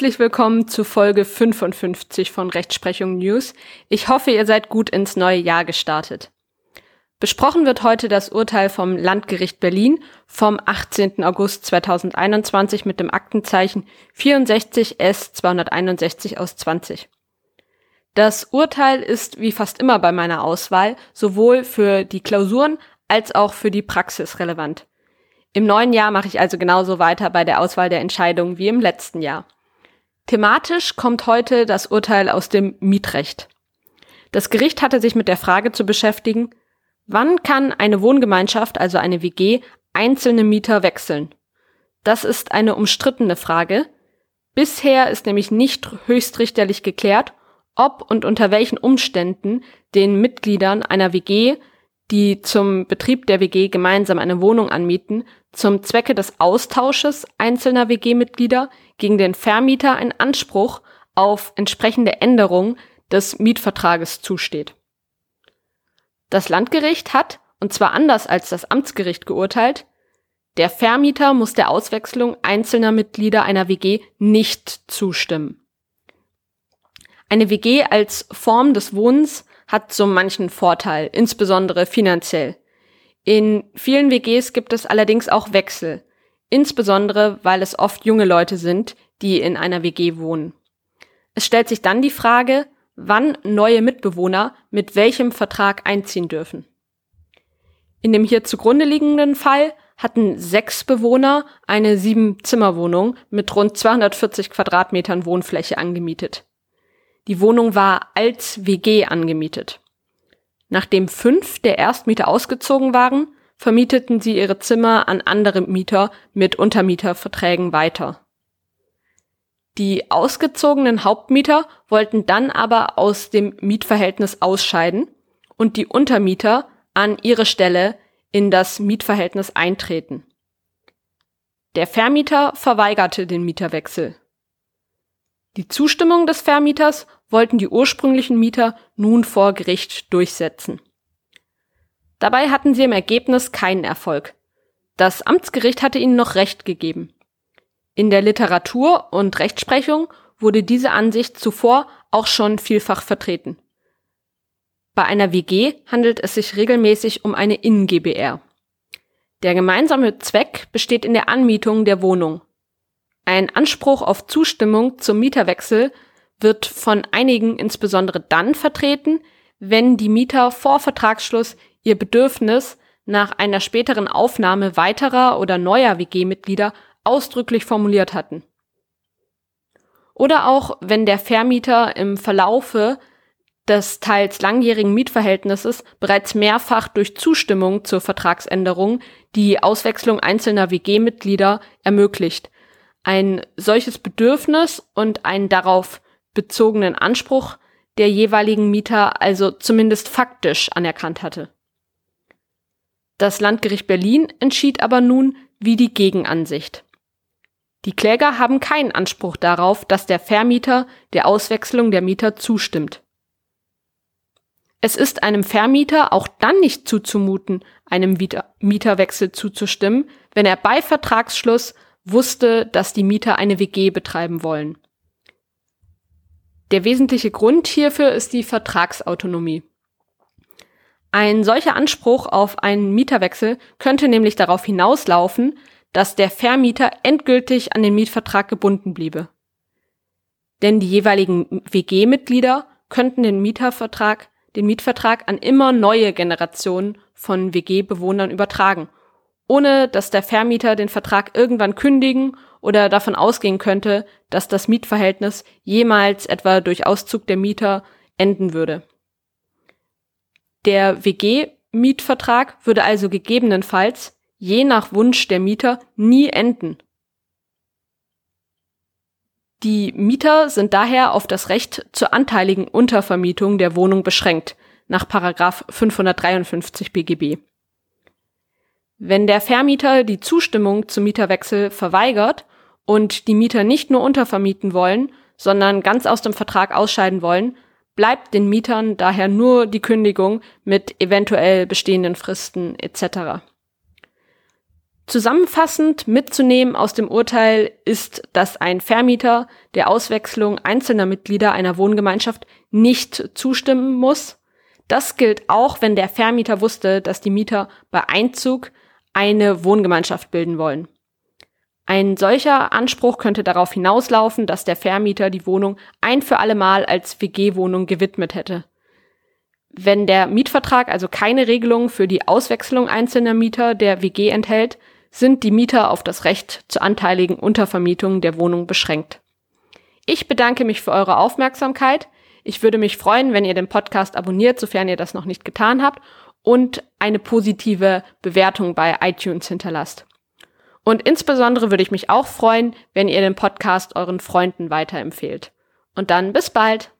Herzlich willkommen zu Folge 55 von Rechtsprechung News. Ich hoffe, ihr seid gut ins neue Jahr gestartet. Besprochen wird heute das Urteil vom Landgericht Berlin vom 18. August 2021 mit dem Aktenzeichen 64 S 261 aus 20. Das Urteil ist wie fast immer bei meiner Auswahl sowohl für die Klausuren als auch für die Praxis relevant. Im neuen Jahr mache ich also genauso weiter bei der Auswahl der Entscheidungen wie im letzten Jahr. Thematisch kommt heute das Urteil aus dem Mietrecht. Das Gericht hatte sich mit der Frage zu beschäftigen, Wann kann eine Wohngemeinschaft, also eine WG, einzelne Mieter wechseln? Das ist eine umstrittene Frage. Bisher ist nämlich nicht höchstrichterlich geklärt, ob und unter welchen Umständen den Mitgliedern einer WG, die zum Betrieb der WG gemeinsam eine Wohnung anmieten, zum Zwecke des Austausches einzelner WG-Mitglieder gegen den Vermieter ein Anspruch auf entsprechende Änderung des Mietvertrages zusteht. Das Landgericht hat, und zwar anders als das Amtsgericht geurteilt, der Vermieter muss der Auswechslung einzelner Mitglieder einer WG nicht zustimmen. Eine WG als Form des Wohnens hat so manchen Vorteil, insbesondere finanziell. In vielen WGs gibt es allerdings auch Wechsel, insbesondere weil es oft junge Leute sind, die in einer WG wohnen. Es stellt sich dann die Frage, wann neue Mitbewohner mit welchem Vertrag einziehen dürfen. In dem hier zugrunde liegenden Fall hatten sechs Bewohner eine Sieben-Zimmer-Wohnung mit rund 240 Quadratmetern Wohnfläche angemietet. Die Wohnung war als WG angemietet. Nachdem fünf der Erstmieter ausgezogen waren, vermieteten sie ihre Zimmer an andere Mieter mit Untermieterverträgen weiter. Die ausgezogenen Hauptmieter wollten dann aber aus dem Mietverhältnis ausscheiden und die Untermieter an ihre Stelle in das Mietverhältnis eintreten. Der Vermieter verweigerte den Mieterwechsel. Die Zustimmung des Vermieters wollten die ursprünglichen Mieter nun vor Gericht durchsetzen. Dabei hatten sie im Ergebnis keinen Erfolg. Das Amtsgericht hatte ihnen noch Recht gegeben. In der Literatur und Rechtsprechung wurde diese Ansicht zuvor auch schon vielfach vertreten. Bei einer WG handelt es sich regelmäßig um eine In-GBR. Der gemeinsame Zweck besteht in der Anmietung der Wohnung. Ein Anspruch auf Zustimmung zum Mieterwechsel wird von einigen insbesondere dann vertreten, wenn die Mieter vor Vertragsschluss ihr Bedürfnis nach einer späteren Aufnahme weiterer oder neuer WG-Mitglieder ausdrücklich formuliert hatten. Oder auch, wenn der Vermieter im Verlaufe des teils langjährigen Mietverhältnisses bereits mehrfach durch Zustimmung zur Vertragsänderung die Auswechslung einzelner WG-Mitglieder ermöglicht, ein solches Bedürfnis und einen darauf bezogenen Anspruch der jeweiligen Mieter also zumindest faktisch anerkannt hatte. Das Landgericht Berlin entschied aber nun wie die Gegenansicht. Die Kläger haben keinen Anspruch darauf, dass der Vermieter der Auswechslung der Mieter zustimmt. Es ist einem Vermieter auch dann nicht zuzumuten, einem Mieterwechsel zuzustimmen, wenn er bei Vertragsschluss wusste, dass die Mieter eine WG betreiben wollen. Der wesentliche Grund hierfür ist die Vertragsautonomie. Ein solcher Anspruch auf einen Mieterwechsel könnte nämlich darauf hinauslaufen, dass der Vermieter endgültig an den Mietvertrag gebunden bliebe. Denn die jeweiligen WG-Mitglieder könnten den Mietervertrag, den Mietvertrag an immer neue Generationen von WG-Bewohnern übertragen, ohne dass der Vermieter den Vertrag irgendwann kündigen oder davon ausgehen könnte, dass das Mietverhältnis jemals etwa durch Auszug der Mieter enden würde. Der WG-Mietvertrag würde also gegebenenfalls je nach Wunsch der Mieter nie enden. Die Mieter sind daher auf das Recht zur anteiligen Untervermietung der Wohnung beschränkt, nach 553 BGB. Wenn der Vermieter die Zustimmung zum Mieterwechsel verweigert und die Mieter nicht nur untervermieten wollen, sondern ganz aus dem Vertrag ausscheiden wollen, bleibt den Mietern daher nur die Kündigung mit eventuell bestehenden Fristen etc. Zusammenfassend mitzunehmen aus dem Urteil ist, dass ein Vermieter der Auswechslung einzelner Mitglieder einer Wohngemeinschaft nicht zustimmen muss. Das gilt auch, wenn der Vermieter wusste, dass die Mieter bei Einzug eine Wohngemeinschaft bilden wollen. Ein solcher Anspruch könnte darauf hinauslaufen, dass der Vermieter die Wohnung ein für alle Mal als WG-Wohnung gewidmet hätte. Wenn der Mietvertrag also keine Regelung für die Auswechslung einzelner Mieter der WG enthält, sind die Mieter auf das Recht zur anteiligen Untervermietung der Wohnung beschränkt. Ich bedanke mich für eure Aufmerksamkeit. Ich würde mich freuen, wenn ihr den Podcast abonniert, sofern ihr das noch nicht getan habt, und eine positive Bewertung bei iTunes hinterlasst. Und insbesondere würde ich mich auch freuen, wenn ihr den Podcast euren Freunden weiterempfehlt. Und dann bis bald.